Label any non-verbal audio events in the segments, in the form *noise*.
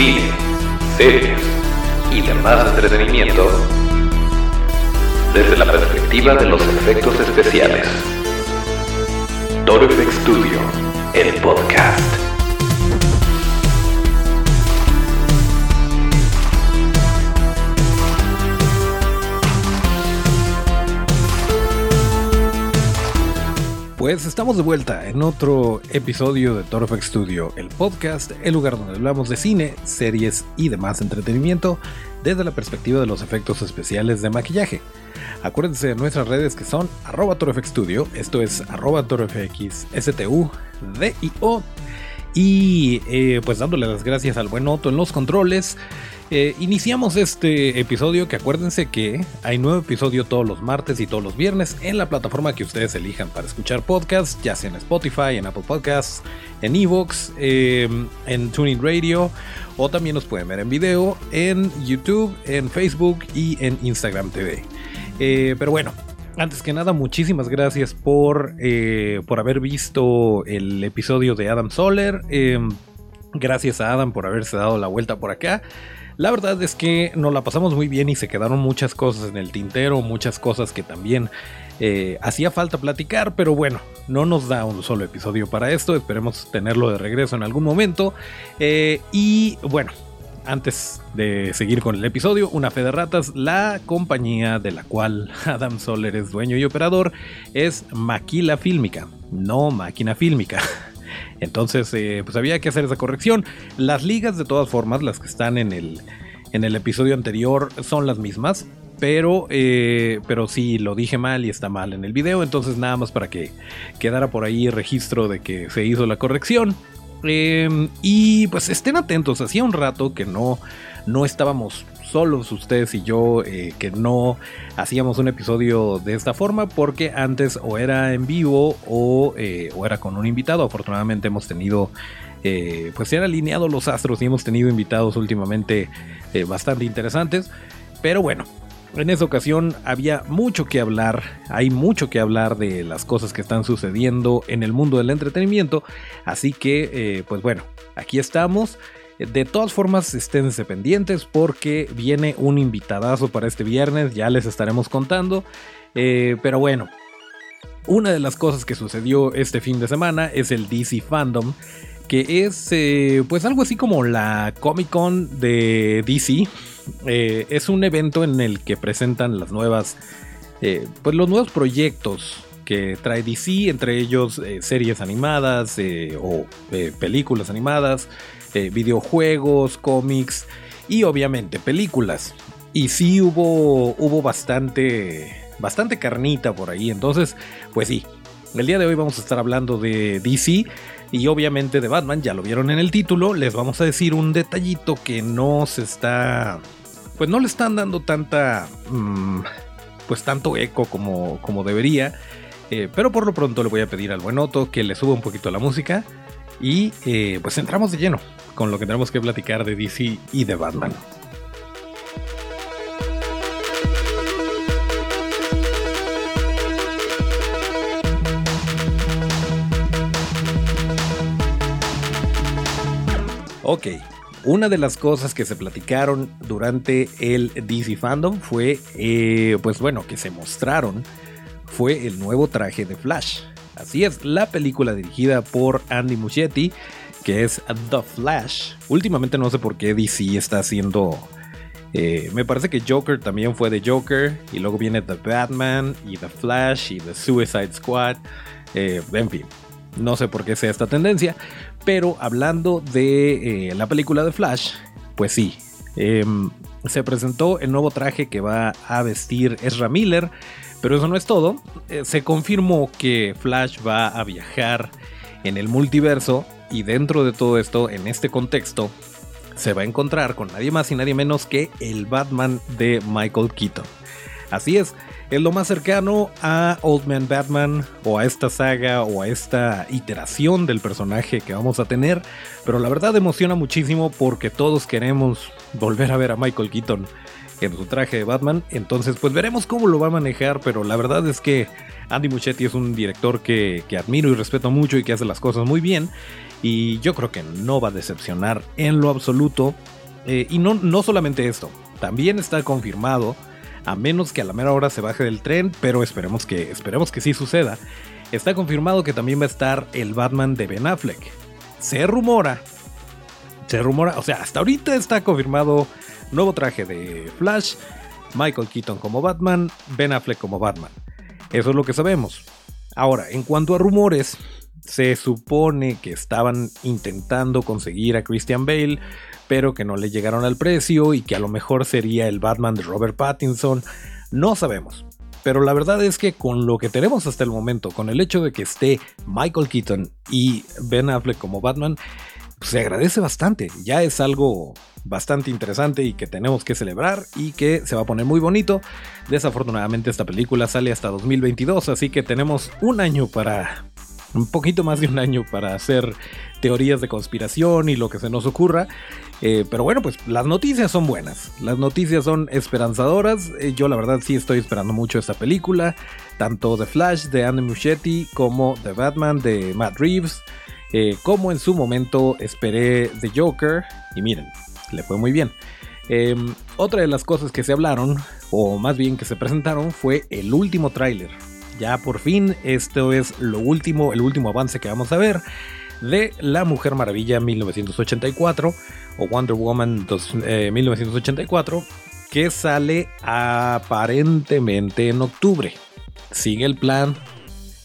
cine, series y demás entretenimiento desde la perspectiva de los efectos especiales. Toro Studio, el podcast. Pues estamos de vuelta en otro episodio de Toro FX Studio, el podcast, el lugar donde hablamos de cine, series y demás entretenimiento desde la perspectiva de los efectos especiales de maquillaje. Acuérdense de nuestras redes que son arroba Studio, esto es arroba D-I-O. Y eh, pues dándole las gracias al buen Otto en los controles. Eh, iniciamos este episodio que acuérdense que hay nuevo episodio todos los martes y todos los viernes en la plataforma que ustedes elijan para escuchar podcasts, ya sea en Spotify, en Apple Podcasts, en Evox, em, en Tuning Radio o también nos pueden ver en video en YouTube, en Facebook y en Instagram TV. Eh, pero bueno, antes que nada, muchísimas gracias por, eh, por haber visto el episodio de Adam Soler. Em, gracias a Adam por haberse dado la vuelta por acá. La verdad es que nos la pasamos muy bien y se quedaron muchas cosas en el tintero, muchas cosas que también eh, hacía falta platicar, pero bueno, no nos da un solo episodio para esto, esperemos tenerlo de regreso en algún momento. Eh, y bueno, antes de seguir con el episodio, una fe de ratas, la compañía de la cual *laughs* Adam Soler es dueño y operador es Maquila Fílmica, no Máquina Fílmica. *laughs* Entonces, eh, pues había que hacer esa corrección. Las ligas, de todas formas, las que están en el, en el episodio anterior, son las mismas. Pero, eh, pero sí lo dije mal y está mal en el video. Entonces, nada más para que quedara por ahí registro de que se hizo la corrección. Em, y pues estén atentos. Hacía un rato que no, no estábamos solos ustedes y yo eh, que no hacíamos un episodio de esta forma porque antes o era en vivo o, eh, o era con un invitado. Afortunadamente hemos tenido, eh, pues se han alineado los astros y hemos tenido invitados últimamente bastante interesantes. Pero bueno, en esa ocasión había mucho que hablar, hay mucho que hablar de las cosas que están sucediendo en el mundo del entretenimiento, así que pues bueno, aquí estamos. De todas formas, estén pendientes porque viene un invitadazo para este viernes, ya les estaremos contando. Eh, pero bueno, una de las cosas que sucedió este fin de semana es el DC Fandom, que es eh, pues algo así como la Comic Con de DC. Eh, es un evento en el que presentan las nuevas, pues los nuevos proyectos que trae DC, entre ellos series animadas o películas animadas. Eh, videojuegos, cómics y obviamente películas. Y sí hubo, hubo bastante, bastante carnita por ahí. Entonces, pues sí, el día de hoy vamos a estar hablando de DC y obviamente de Batman. Ya lo vieron en el título. Les vamos a decir un detallito que no se está, pues no le están dando tanta, mm, pues tanto eco como, como debería. Eh, pero por lo pronto le voy a pedir al buen Otto que le suba un poquito la música y eh, pues entramos de lleno con lo que tenemos que platicar de DC y de Batman. Ok, una de las cosas que se platicaron durante el DC Fandom fue, eh, pues bueno, que se mostraron, fue el nuevo traje de Flash. Así es, la película dirigida por Andy Muschietti que es The Flash. Últimamente no sé por qué DC está haciendo... Eh, me parece que Joker también fue de Joker y luego viene The Batman y The Flash y The Suicide Squad. Eh, en fin, no sé por qué sea esta tendencia, pero hablando de eh, la película de Flash, pues sí, em, se presentó el nuevo traje que va a vestir Ezra Miller, pero eso no es todo, se confirmó que Flash va a viajar en el multiverso y dentro de todo esto, en este contexto, se va a encontrar con nadie más y nadie menos que el Batman de Michael Keaton. Así es, es lo más cercano a Old Man Batman o a esta saga o a esta iteración del personaje que vamos a tener, pero la verdad emociona muchísimo porque todos queremos volver a ver a Michael Keaton en su traje de Batman, entonces pues veremos cómo lo va a manejar, pero la verdad es que Andy Muschietti es un director que, que admiro y respeto mucho y que hace las cosas muy bien y yo creo que no va a decepcionar en lo absoluto. Eh, y no, no solamente esto, también está confirmado, a menos que a la mera hora se baje del tren, pero esperemos que, esperemos que sí suceda. Está confirmado que también va a estar el Batman de Ben Affleck. Se rumora, se rumora, o sea, hasta ahorita está confirmado nuevo traje de Flash, Michael Keaton como Batman, Ben Affleck como Batman. Eso es lo que sabemos. Ahora, en cuanto a rumores, se supone que estaban intentando conseguir a Christian Bale, pero que no le llegaron al precio y que a lo mejor sería el Batman de Robert Pattinson. No sabemos. Pero la verdad es que con lo que tenemos hasta el momento, con el hecho de que esté Michael Keaton y Ben Affleck como Batman, pues, se agradece bastante. Ya es algo bastante interesante y que tenemos que celebrar y que se va a poner muy bonito. Desafortunadamente esta película sale hasta 2022, así que tenemos un año para... Un poquito más de un año para hacer teorías de conspiración y lo que se nos ocurra. Eh, pero bueno, pues las noticias son buenas. Las noticias son esperanzadoras. Eh, yo la verdad sí estoy esperando mucho esta película. Tanto The Flash de Andy Muschietti como The Batman de Matt Reeves. Eh, como en su momento esperé The Joker. Y miren, le fue muy bien. Em, otra de las cosas que se hablaron, o más bien que se presentaron, fue el último tráiler. Ya por fin, esto es lo último, el último avance que vamos a ver de La Mujer Maravilla 1984 o Wonder Woman 1984 eh, que sale aparentemente en octubre. Sigue el plan,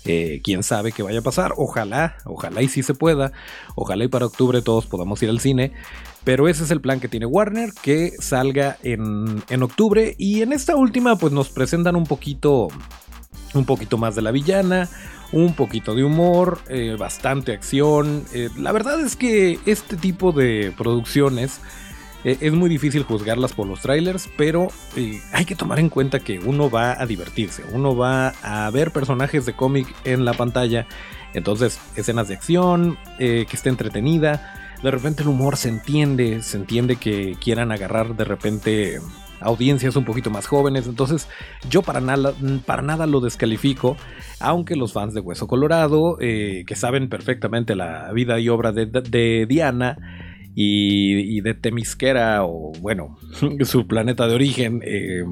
eh, quién sabe qué vaya a pasar. Ojalá, ojalá y si se pueda. Ojalá y para octubre todos podamos ir al cine. Pero ese es el plan que tiene Warner, que salga en, en octubre. Y en esta última, pues nos presentan un poquito. Un poquito más de la villana. Un poquito de humor. Eh, bastante acción. Eh, la verdad es que este tipo de producciones. Eh, es muy difícil juzgarlas por los trailers, pero hay que tomar en cuenta que uno va a divertirse, uno va a ver personajes de cómic en la pantalla, entonces escenas de acción, que esté entretenida, de repente el humor se entiende, se entiende que quieran agarrar de repente audiencias un poquito más jóvenes, entonces yo para nada, para nada lo descalifico, aunque los fans de Hueso Colorado, eh, que saben perfectamente la vida y obra de, Diana, y, de Temisquera o bueno, *laughs* su planeta de origen, eh,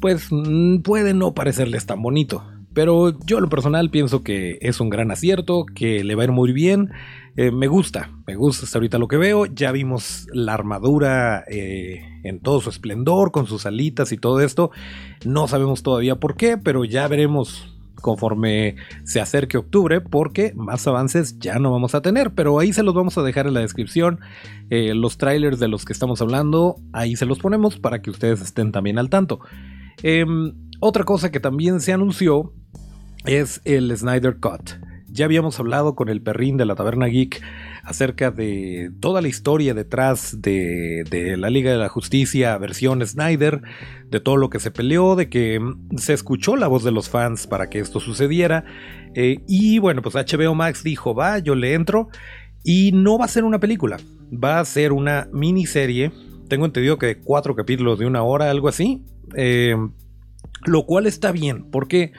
pues mm, puede no parecerles tan bonito. Pero yo en lo personal pienso que es un gran acierto, que le va a ir muy bien. Eh, me gusta, me gusta hasta ahorita lo que veo. Ya vimos la armadura eh, en todo su esplendor, con sus alitas y todo esto. No sabemos todavía por qué, pero ya veremos conforme se acerque octubre, porque más avances ya no vamos a tener, pero ahí se los vamos a dejar en la descripción. Eh, los trailers de los que estamos hablando, ahí se los ponemos para que ustedes estén también al tanto. Em, otra cosa que también se anunció es el Snyder Cut. Ya habíamos hablado con el perrín de la Taberna Geek acerca de toda la historia detrás de, la Liga de la Justicia versión Snyder, de todo lo que se peleó, de que se escuchó la voz de los fans para que esto sucediera. Eh, y bueno, pues HBO Max dijo, va, yo le entro. Y no va a ser una película, va a ser una miniserie. Tengo entendido que cuatro capítulos de una hora, algo así. Eh, lo cual está bien, porque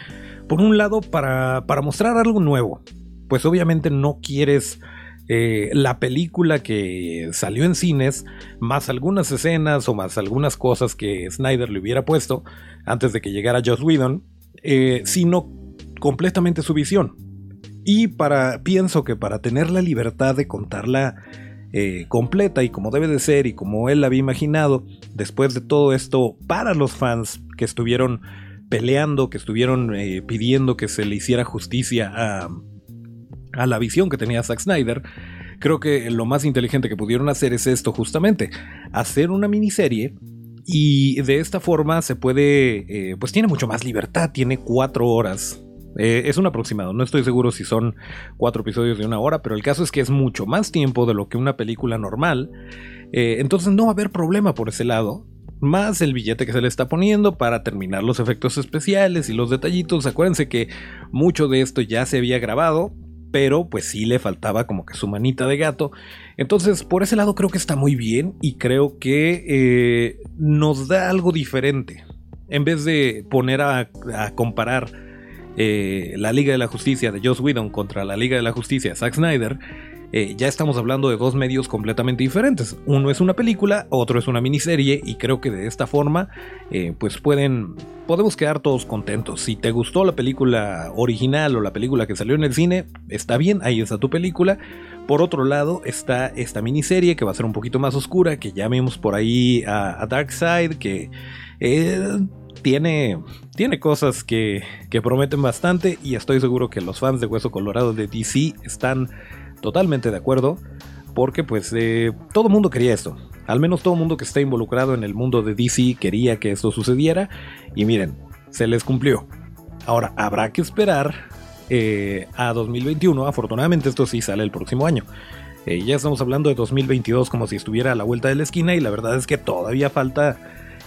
por un lado, para, mostrar algo nuevo, pues obviamente no quieres eh, la película que salió en cines, más algunas escenas o más algunas cosas que Snyder le hubiera puesto antes de que llegara Joss Whedon, eh, sino completamente su visión. Y para, pienso que para tener la libertad de contarla eh, completa y como debe de ser y como él la había imaginado, después de todo esto, para los fans que estuvieron peleando, que estuvieron pidiendo que se le hiciera justicia a, a la visión que tenía Zack Snyder, creo que lo más inteligente que pudieron hacer es esto justamente, hacer una miniserie y de esta forma se puede, eh, pues tiene mucho más libertad, tiene cuatro horas. Eh, es un aproximado, no estoy seguro si son cuatro episodios de una hora, pero el caso es que es mucho más tiempo de lo que una película normal. entonces no va a haber problema por ese lado más el billete que se le está poniendo para terminar los efectos especiales y los detallitos. Acuérdense que mucho de esto ya se había grabado, pero pues sí le faltaba como que su manita de gato. Entonces, por ese lado creo que está muy bien y creo que eh, nos da algo diferente. En vez de poner a, comparar eh, la Liga de la Justicia de Joss Whedon contra la Liga de la Justicia de Zack Snyder, eh, ya estamos hablando de dos medios completamente diferentes. Uno es una película, otro es una miniserie y creo que de esta forma eh, pues pueden, podemos quedar todos contentos. Si te gustó la película original o la película que salió en el cine, está bien, ahí está tu película. Por otro lado está esta miniserie que va a ser un poquito más oscura, que ya vimos por ahí a, Darkseid, que... Eh, tiene, tiene cosas que, que, prometen bastante y estoy seguro que los fans de Hueso Colorado de DC están totalmente de acuerdo, porque pues eh, todo mundo quería esto. Al menos todo mundo que está involucrado en el mundo de DC quería que esto sucediera. Y miren, se les cumplió. Ahora, habrá que esperar eh, a 2021. Afortunadamente esto sí sale el próximo año. Eh, ya estamos hablando de 2022 como si estuviera a la vuelta de la esquina y la verdad es que todavía falta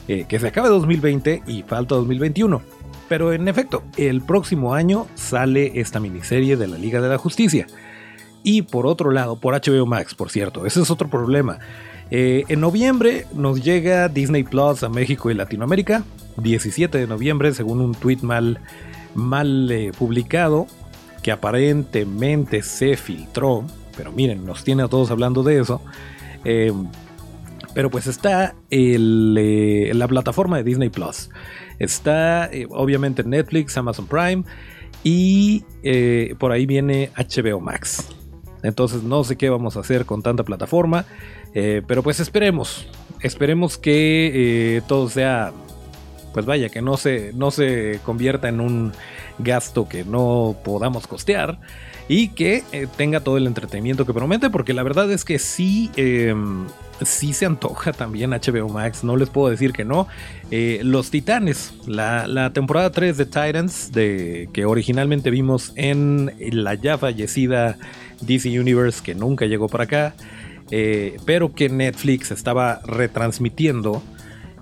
que se acabe 2020 y falta 2021. Pero en efecto, el próximo año sale esta miniserie de la Liga de la Justicia. Y por otro lado, por HBO Max, por cierto, ese es otro problema. Eh, en noviembre nos llega Disney Plus a México y Latinoamérica. 17 de noviembre, según un tweet mal, mal eh, publicado, que aparentemente se filtró. Pero miren, nos tiene a todos hablando de eso. Eh, pero pues está la plataforma de Disney Plus. Está obviamente Netflix, Amazon Prime. Y por ahí viene HBO Max. Entonces no sé qué vamos a hacer con tanta plataforma. Eh, pero pues esperemos. Esperemos que eh, todo sea. Pues vaya, que no se, no se convierta en un gasto que no podamos costear. Y que eh, tenga todo el entretenimiento que promete. Porque la verdad es que sí. Em, sí se antoja también HBO Max, no les puedo decir que no. Los Titanes, la, la, temporada 3 de Titans, de, que originalmente vimos en la ya fallecida DC Universe que nunca llegó para acá, eh, pero que Netflix estaba retransmitiendo,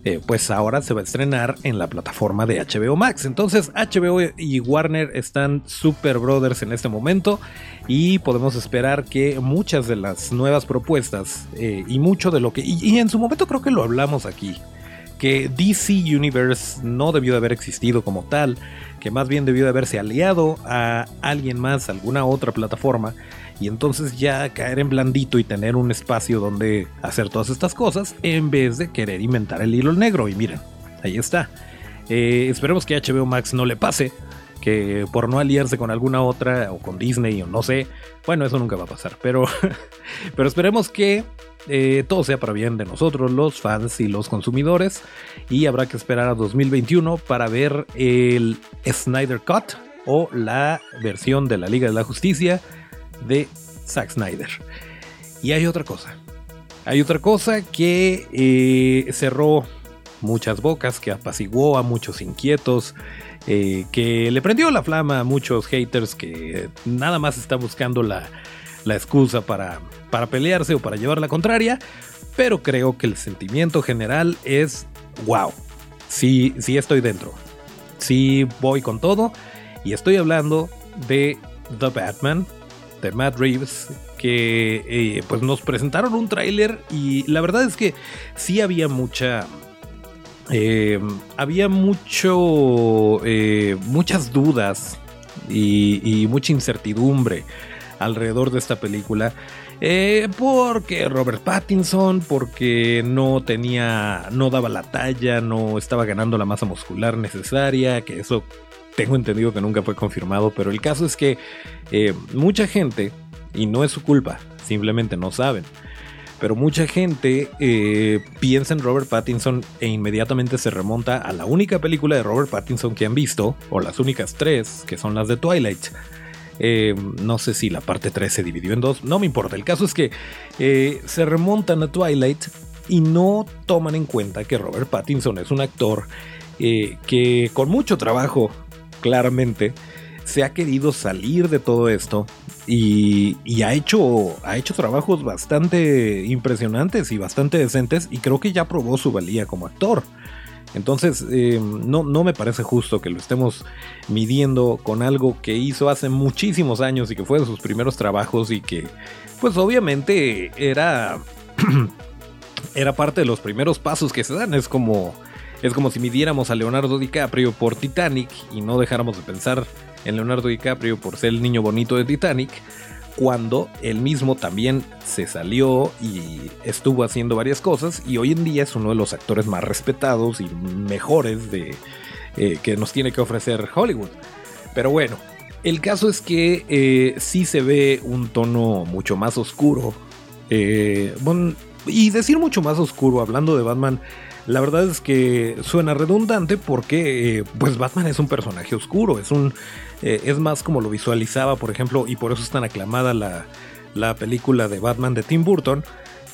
eh, pues ahora se va a estrenar en la plataforma de HBO Max. Entonces HBO y Warner están super brothers en este momento y podemos esperar que muchas de las nuevas propuestas eh, y mucho de lo que... y en su momento creo que lo hablamos aquí que DC Universe no debió de haber existido como tal, que más bien debió de haberse aliado a alguien más, alguna otra plataforma, y entonces ya caer en blandito y tener un espacio donde hacer todas estas cosas en vez de querer inventar el hilo negro. Y miren, ahí está. Eh, esperemos que HBO Max no le pase, por no aliarse con alguna otra o con Disney o no sé, bueno, eso nunca va a pasar, pero, *laughs* pero esperemos que eh, todo sea para bien de nosotros, los fans y los consumidores, y habrá que esperar a 2021 para ver el Snyder Cut o la versión de la Liga de la Justicia de Zack Snyder. Y hay otra cosa. Hay otra cosa que eh, cerró muchas bocas, que apaciguó a muchos inquietos, eh, que le prendió la flama a muchos haters que nada más están buscando la, la excusa para, para pelearse o para llevar la contraria. Pero creo que el sentimiento general es, wow, sí, sí estoy dentro. Sí voy con todo. Y estoy hablando de The Batman, de Matt Reeves que eh, pues nos presentaron un tráiler y la verdad es que sí había mucha eh, había mucho eh, muchas dudas y, mucha incertidumbre alrededor de esta película. Porque Robert Pattinson porque no tenía no daba la talla no estaba ganando la masa muscular necesaria que eso tengo entendido que nunca fue confirmado, pero el caso es que eh, mucha gente, y no es su culpa, simplemente no saben, pero mucha gente eh, piensa en Robert Pattinson e inmediatamente se remonta a la única película de Robert Pattinson que han visto, o las únicas tres, que son las de Twilight. Eh, no sé si la parte 3 se dividió en dos, no me importa. El caso es que se remontan a Twilight y no toman en cuenta que Robert Pattinson es un actor que con mucho trabajo claramente se ha querido salir de todo esto y, ha, hecho, ha hecho trabajos bastante impresionantes y bastante decentes y creo que ya probó su valía como actor. Entonces, eh, no, no, me parece justo que lo estemos midiendo con algo que hizo hace muchísimos años y que fue de sus primeros trabajos y que, pues obviamente era, *clears throat* era parte de los primeros pasos que se dan. Es como es como si midiéramos a Leonardo DiCaprio por Titanic y no dejáramos de pensar en Leonardo DiCaprio por ser el niño bonito de Titanic, cuando él mismo también se salió y estuvo haciendo varias cosas y hoy en día es uno de los actores más respetados y mejores de, eh, que nos tiene que ofrecer Hollywood. Pero bueno, el caso es que eh, sí se ve un tono mucho más oscuro. Eh, y decir mucho más oscuro hablando de Batman, la verdad es que suena redundante porque pues Batman es un personaje oscuro, es un es más como lo visualizaba, por ejemplo, y por eso es tan aclamada la, la película de Batman de Tim Burton.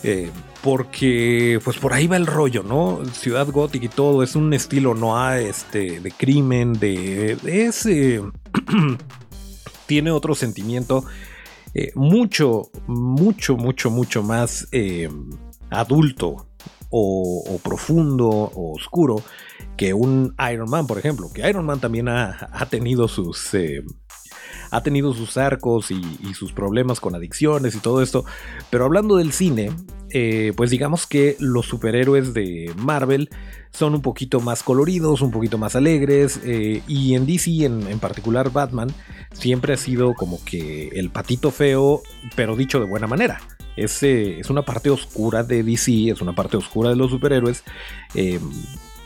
Eh, porque pues por ahí va el rollo, ¿no? Ciudad gótica y todo, es un estilo noir, este, de crimen, de, ese... *clears throat* tiene otro sentimiento eh, mucho, mucho, mucho, mucho más eh, adulto o, profundo o oscuro que un Iron Man, por ejemplo, que Iron Man también ha, tenido sus ha tenido sus arcos y, sus problemas con adicciones y todo esto. Pero hablando del cine, eh, pues digamos que los superhéroes de Marvel son un poquito más coloridos, un poquito más alegres. Eh, y en DC, en, particular Batman, siempre ha sido como que el patito feo, pero dicho de buena manera. Es, eh, es una parte oscura de DC, es una parte oscura de los superhéroes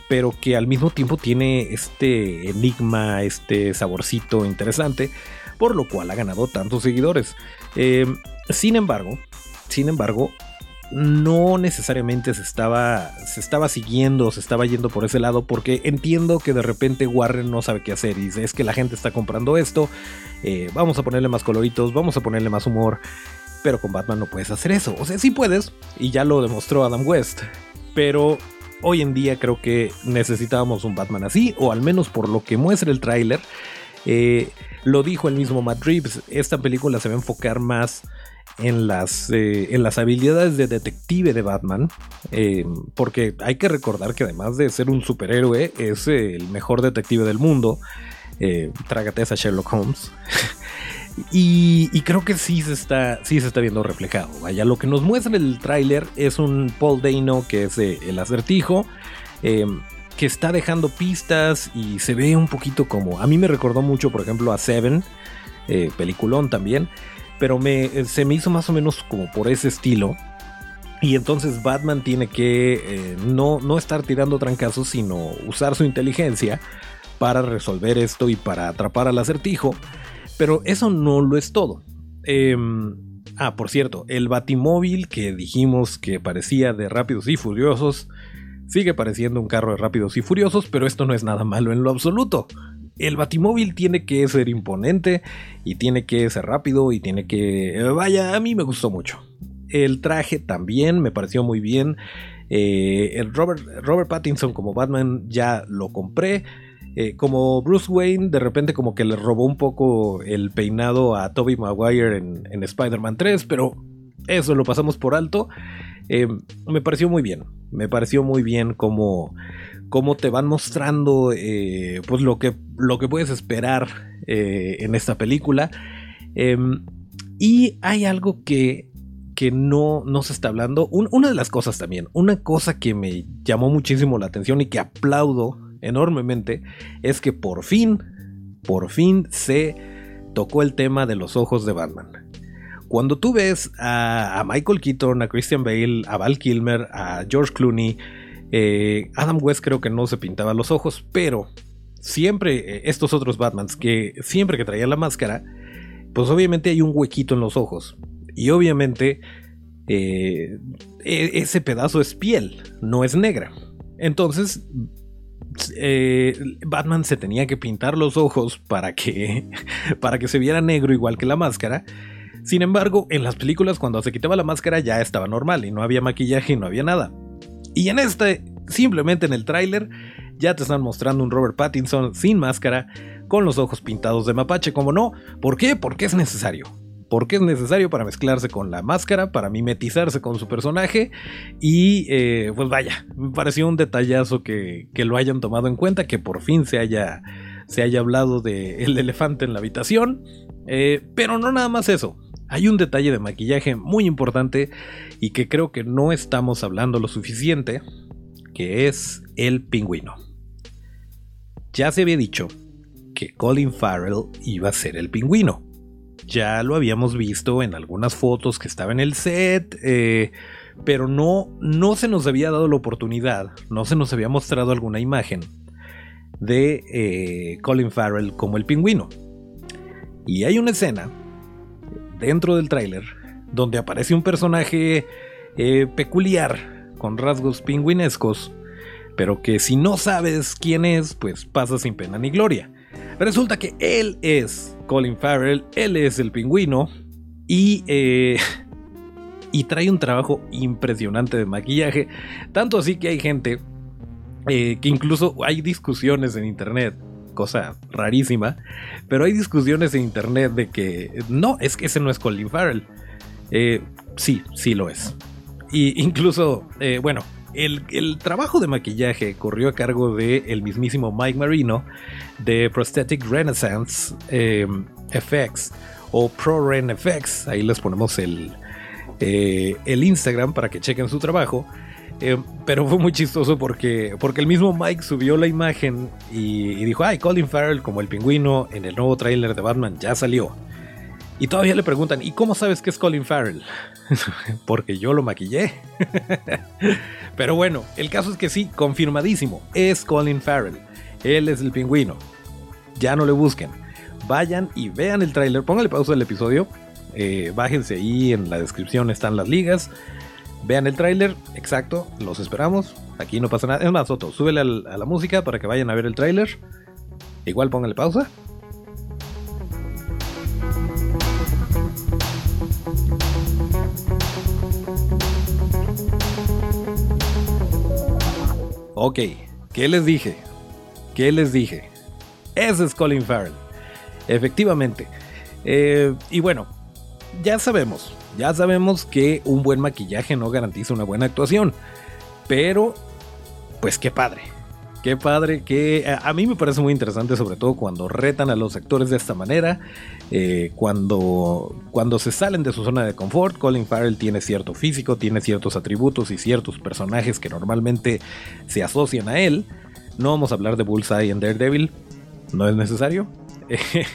pero que al mismo tiempo tiene este enigma, este saborcito interesante, por lo cual ha ganado tantos seguidores. Eh, sin embargo, sin embargo, no necesariamente se estaba, se estaba siguiendo, se estaba yendo por ese lado, porque entiendo que de repente Warren no sabe qué hacer y dice, es que la gente está comprando esto, eh, vamos a ponerle más coloritos, vamos a ponerle más humor, pero con Batman no puedes hacer eso. O sea, sí puedes, y ya lo demostró Adam West, pero hoy en día creo que necesitábamos un Batman así, o al menos por lo que muestra el tráiler. Eh, lo dijo el mismo Matt Reeves, esta película se va a enfocar más en las, eh, en las habilidades de detective de Batman, eh, porque hay que recordar que además de ser un superhéroe, es el mejor detective del mundo. trágate esa Sherlock Holmes. *laughs* y, creo que sí se, está, sí se está viendo reflejado. Vaya, lo que nos muestra el tráiler es un Paul Dano que es el acertijo que está dejando pistas y se ve un poquito como. A mí me recordó mucho, por ejemplo, a Seven, eh, peliculón también, pero me, eh, se me hizo más o menos como por ese estilo. Y entonces Batman tiene que eh, no, no estar tirando trancazos, sino usar su inteligencia para resolver esto y para atrapar al acertijo. Pero eso no lo es todo. Em, ah, por cierto, el batimóvil que dijimos que parecía de Rápidos y Furiosos Sigue pareciendo un carro de rápidos y furiosos, pero esto no es nada malo en lo absoluto. El batimóvil tiene que ser imponente y tiene que ser rápido y tiene que... Vaya, a mí me gustó mucho. El traje también me pareció muy bien. Eh, el Robert, Robert Pattinson como Batman ya lo compré. Eh, como Bruce Wayne, de repente como que le robó un poco el peinado a Tobey Maguire en, en Spider-Man 3, pero eso lo pasamos por alto. Eh, me pareció muy bien. Me pareció muy bien cómo, cómo te van mostrando eh, pues lo que, lo que puedes esperar en esta película. Em, y hay algo que, que no, no se está hablando. una de las cosas también, una cosa que me llamó muchísimo la atención y que aplaudo enormemente es que por fin, por fin se tocó el tema de los ojos de Batman. Cuando tú ves a, Michael Keaton, a Christian Bale, a Val Kilmer, a George Clooney, eh, Adam West creo que no se pintaba los ojos, pero siempre eh, estos otros Batmans que siempre que traían la máscara, pues obviamente hay un huequito en los ojos. Y obviamente eh, e, ese pedazo es piel, no es negra. Entonces, Batman se tenía que pintar los ojos para que, *laughs* para que se viera negro igual que la máscara. Sin embargo, en las películas cuando se quitaba la máscara ya estaba normal y no había maquillaje y no había nada. Y en este, simplemente en el tráiler, ya te están mostrando un Robert Pattinson sin máscara, con los ojos pintados de mapache, como no. ¿Por qué? Porque es necesario. Porque es necesario para mezclarse con la máscara, para mimetizarse con su personaje. Y eh, pues vaya, me pareció un detallazo que, que, lo hayan tomado en cuenta, que por fin se haya, se haya hablado del elefante en la habitación. Eh, pero no nada más eso. Hay un detalle de maquillaje muy importante y que creo que no estamos hablando lo suficiente, que es el pingüino. Ya se había dicho que Colin Farrell iba a ser el pingüino, ya lo habíamos visto en algunas fotos que estaba en el set, eh, pero no, no se nos había dado la oportunidad, no se nos había mostrado alguna imagen de eh, Colin Farrell como el pingüino. Y hay una escena dentro del tráiler donde aparece un personaje eh, peculiar, con rasgos pingüinescos, pero que si no sabes quién es, pues pasa sin pena ni gloria. Resulta que él es Colin Farrell, él es el pingüino y, eh, *laughs* y trae un trabajo impresionante de maquillaje, tanto así que hay gente eh, que incluso hay discusiones en internet cosa rarísima, pero hay discusiones en internet de que no, es que ese no es Colin Farrell. Eh, sí, sí lo es. Y incluso, bueno, el, trabajo de maquillaje corrió a cargo de el mismísimo Mike Marino de Prosthetic Renaissance em, FX o ProRen FX. Ahí les ponemos el, eh, el Instagram para que chequen su trabajo. Em, pero fue muy chistoso porque, porque el mismo Mike subió la imagen y, y, dijo, ay, Colin Farrell como el pingüino en el nuevo tráiler de Batman ya salió. Y todavía le preguntan, ¿y cómo sabes que es Colin Farrell? *laughs* Porque yo lo maquillé. *laughs* Pero bueno, el caso es que sí, confirmadísimo, es Colin Farrell. Él es el pingüino. Ya no le busquen. Vayan y vean el tráiler. Pónganle pausa al episodio. Eh, bájense ahí en la descripción están las ligas. Vean el tráiler, exacto, los esperamos. Aquí no pasa nada. Es más, Soto, súbele a la música para que vayan a ver el tráiler. Igual pónganle pausa. Ok, ¿qué les dije? ¿Qué les dije? Ese es Colin Farrell. Efectivamente. Eh, y bueno, ya sabemos, ya sabemos que un buen maquillaje no garantiza una buena actuación. Pero, pues qué padre. Qué padre, que a mí me parece muy interesante, sobre todo cuando retan a los actores de esta manera, eh, cuando, cuando se salen de su zona de confort. Colin Farrell tiene cierto físico, tiene ciertos atributos y ciertos personajes que normalmente se asocian a él. No vamos a hablar de Bullseye en Daredevil, no es necesario. *laughs*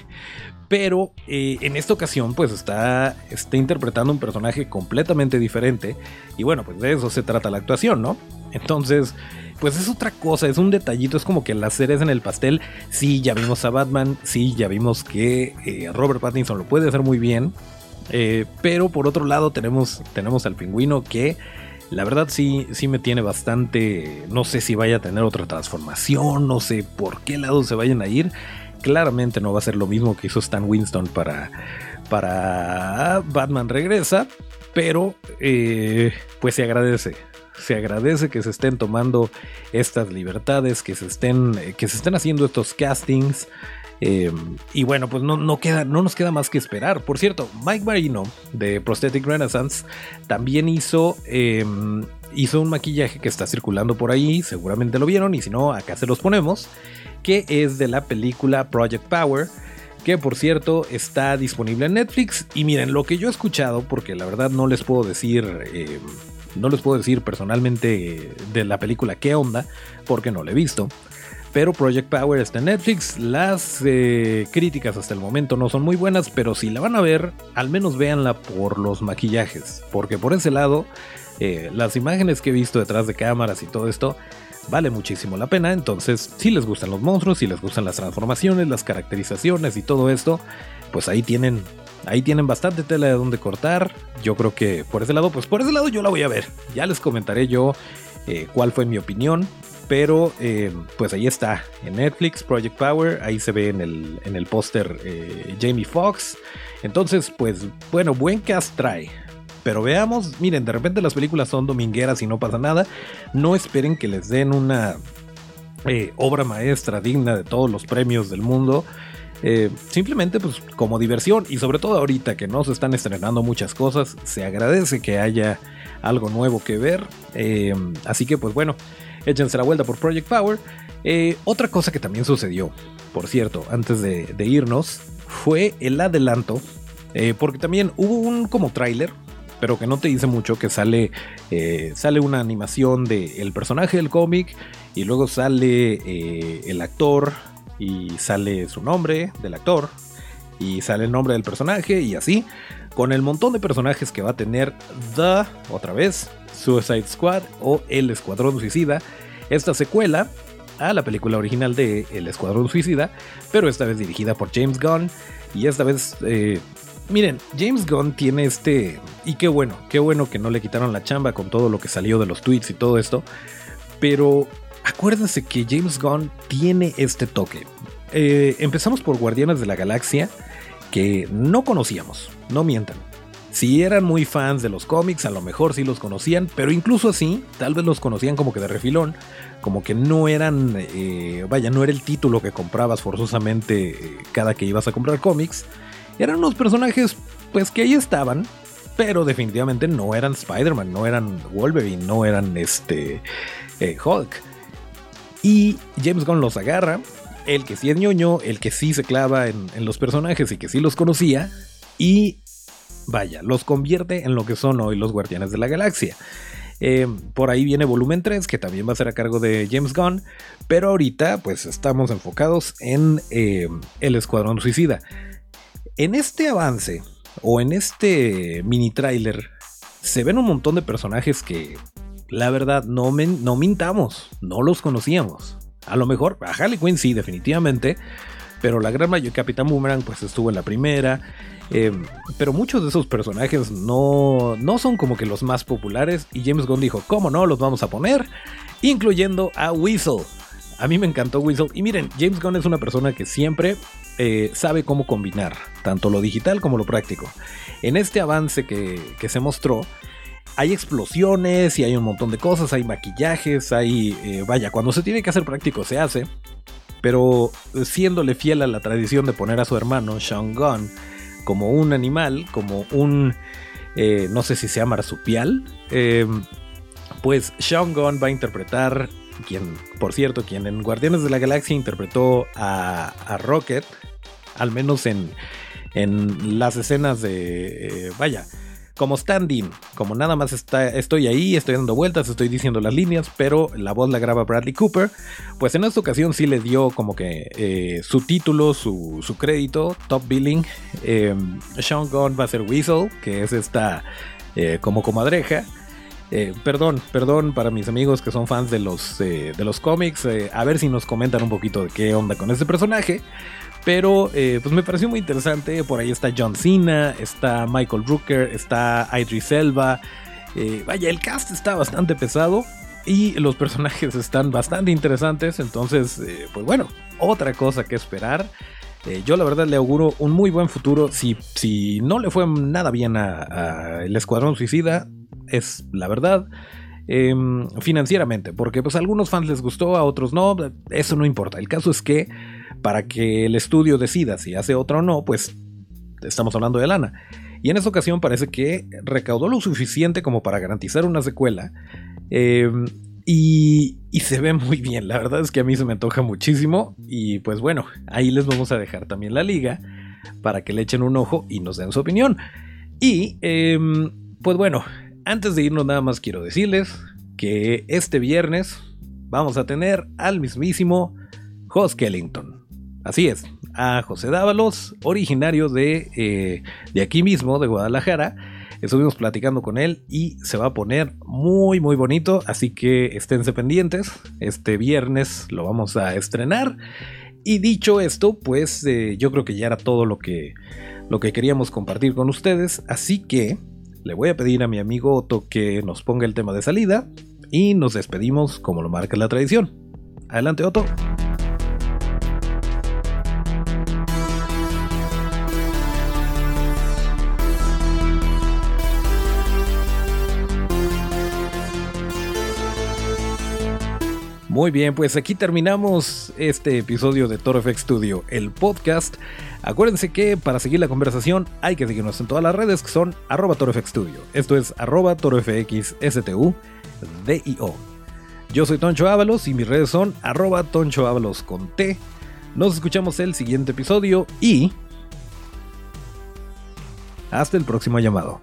pero eh, en esta ocasión pues está, está interpretando un personaje completamente diferente y bueno pues de eso se trata la actuación, ¿no? Entonces pues es otra cosa, es un detallito, es como que las seres en el pastel. Sí, ya vimos a Batman, sí, ya vimos que eh, Robert Pattinson lo puede hacer muy bien, eh, pero por otro lado tenemos, tenemos al pingüino que la verdad sí, sí me tiene bastante, no sé si vaya a tener otra transformación, no sé por qué lado se vayan a ir. Claramente no va a ser lo mismo que hizo Stan Winston para, para Batman Regresa, pero eh, pues se agradece se agradece que se estén tomando estas libertades, que se estén, eh, que se estén haciendo estos castings. Em, y bueno, pues no, no, queda, no nos queda más que esperar. Por cierto, Mike Marino de Prosthetic Renaissance también hizo, em, hizo un maquillaje que está circulando por ahí, seguramente lo vieron, y si no, acá se los ponemos, que es de la película Project Power que por cierto está disponible en Netflix. Y miren, lo que yo he escuchado, porque la verdad no les puedo decir em, no les puedo decir personalmente de la película qué onda, porque no la he visto. Pero Project Power está en Netflix. Las eh, críticas hasta el momento no son muy buenas, pero si la van a ver, al menos véanla por los maquillajes. Porque por ese lado, eh, las imágenes que he visto detrás de cámaras y todo esto, vale muchísimo la pena. Entonces, si les gustan los monstruos, si les gustan las transformaciones, las caracterizaciones y todo esto, pues ahí tienen Ahí tienen bastante tela de donde cortar. Yo creo que por ese lado, pues por ese lado yo la voy a ver. Ya les comentaré yo eh, cuál fue mi opinión. Pero eh, pues ahí está, en Netflix, Project Power, ahí se ve en el, en el póster eh, Jamie Foxx. Entonces, pues bueno, buen cast trae. Pero veamos, miren, de repente las películas son domingueras y no pasa nada. No esperen que les den una obra maestra digna de todos los premios del mundo. Eh, simplemente pues como diversión y sobre todo ahorita que no se están estrenando muchas cosas, se agradece que haya algo nuevo que ver. Eh, así que pues bueno, échense la vuelta por Project Power. Eh, otra cosa que también sucedió, por cierto, antes de, irnos, fue el adelanto, porque también hubo un como tráiler, pero que no te dice mucho, que sale, sale una animación del personaje del cómic y luego sale el actor y sale su nombre del actor y sale el nombre del personaje y así, con el montón de personajes que va a tener The, otra vez, Suicide Squad o El Escuadrón Suicida, esta secuela a la película original de El Escuadrón Suicida, pero esta vez dirigida por James Gunn y esta vez... Eh, miren, James Gunn tiene este... Y qué bueno, qué bueno que no le quitaron la chamba con todo lo que salió de los tweets y todo esto. Pero acuérdense que James Gunn tiene este toque. Eh, empezamos por Guardianes de la Galaxia, que no conocíamos, no mientan. Si eran muy fans de los cómics, a lo mejor sí los conocían, pero incluso así, tal vez los conocían como que de refilón, como que no eran, eh, vaya, no era el título que comprabas forzosamente eh, cada que ibas a comprar cómics. Eran unos personajes, pues que ahí estaban, pero definitivamente no eran Spider-Man, no eran Wolverine, no eran este Hulk. Y James Gunn los agarra, el que sí es ñoño, el que sí se clava en, los personajes y que sí los conocía, y vaya, los convierte en lo que son hoy los Guardianes de la Galaxia. Eh, por ahí viene volumen 3, que también va a ser a cargo de James Gunn, pero ahorita pues estamos enfocados en eh, el Escuadrón Suicida. En este avance, o en este mini trailer, se ven un montón de personajes que la verdad, no, no mintamos, no los conocíamos. A lo mejor, a Harley Quinn sí, definitivamente, pero la gran mayoría, Capitán Boomerang, pues estuvo en la primera. Em, pero muchos de esos personajes no, no son como que los más populares. Y James Gunn dijo, ¿cómo no? Los vamos a poner, incluyendo a Weasel. A mí me encantó Weasel. Y miren, James Gunn es una persona que siempre eh, sabe cómo combinar tanto lo digital como lo práctico. En este avance que, que se mostró, hay explosiones y hay un montón de cosas, hay maquillajes, hay... Eh, vaya, cuando se tiene que hacer práctico se hace, pero siéndole fiel a la tradición de poner a su hermano, Sean Gunn, como un animal, como un... Eh, no sé si sea marsupial, eh, pues Sean Gunn va a interpretar, quien, por cierto, quien en Guardianes de la Galaxia interpretó a, a Rocket, al menos en, en las escenas de... vaya, como stand-in, como nada más está, estoy ahí, estoy dando vueltas, estoy diciendo las líneas, pero la voz la graba Bradley Cooper, pues en esta ocasión sí le dio como que eh, su título, su, crédito, top billing. Em, Sean Gunn va a ser Weasel, que es esta eh, como comadreja. Eh, perdón, perdón para mis amigos que son fans de los, de los cómics, a ver si nos comentan un poquito de qué onda con este personaje. Pero eh, pues me pareció muy interesante. Por ahí está John Cena, está Michael Rooker, está Idris Elba. Eh, vaya, el cast está bastante pesado y los personajes están bastante interesantes. Entonces, eh, pues bueno, otra cosa que esperar. yo la verdad le auguro un muy buen futuro. Si, si no le fue nada bien a, el Escuadrón Suicida, es la verdad. Em, financieramente, porque pues a algunos fans les gustó, a otros no, eso no importa. El caso es que para que el estudio decida si hace otra o no, pues estamos hablando de lana. Y en esta ocasión parece que recaudó lo suficiente como para garantizar una secuela. Em, y, se ve muy bien, la verdad es que a mí se me antoja muchísimo. Y pues bueno, ahí les vamos a dejar también la liga para que le echen un ojo y nos den su opinión. Y em, pues bueno, antes de irnos nada más quiero decirles que este viernes vamos a tener al mismísimo Hoss Kellington. Así es, a José Dávalos, originario de, eh, de aquí mismo, de Guadalajara. Estuvimos platicando con él y se va a poner muy muy bonito, así que esténse pendientes. Este viernes lo vamos a estrenar. Y dicho esto, pues eh, yo creo que ya era todo lo que, lo que queríamos compartir con ustedes, así que le voy a pedir a mi amigo Otto que nos ponga el tema de salida y nos despedimos como lo marca la tradición. Adelante Otto. Muy bien, pues aquí terminamos este episodio de Toro FX Studio, el podcast. Acuérdense que para seguir la conversación hay que seguirnos en todas las redes que son arroba ToroFX Studio. Esto es arroba ToroFXSTU DIO. Yo soy Toncho Ábalos y mis redes son arroba Toncho Ábalos con T. Nos escuchamos el siguiente episodio y... Hasta el próximo llamado.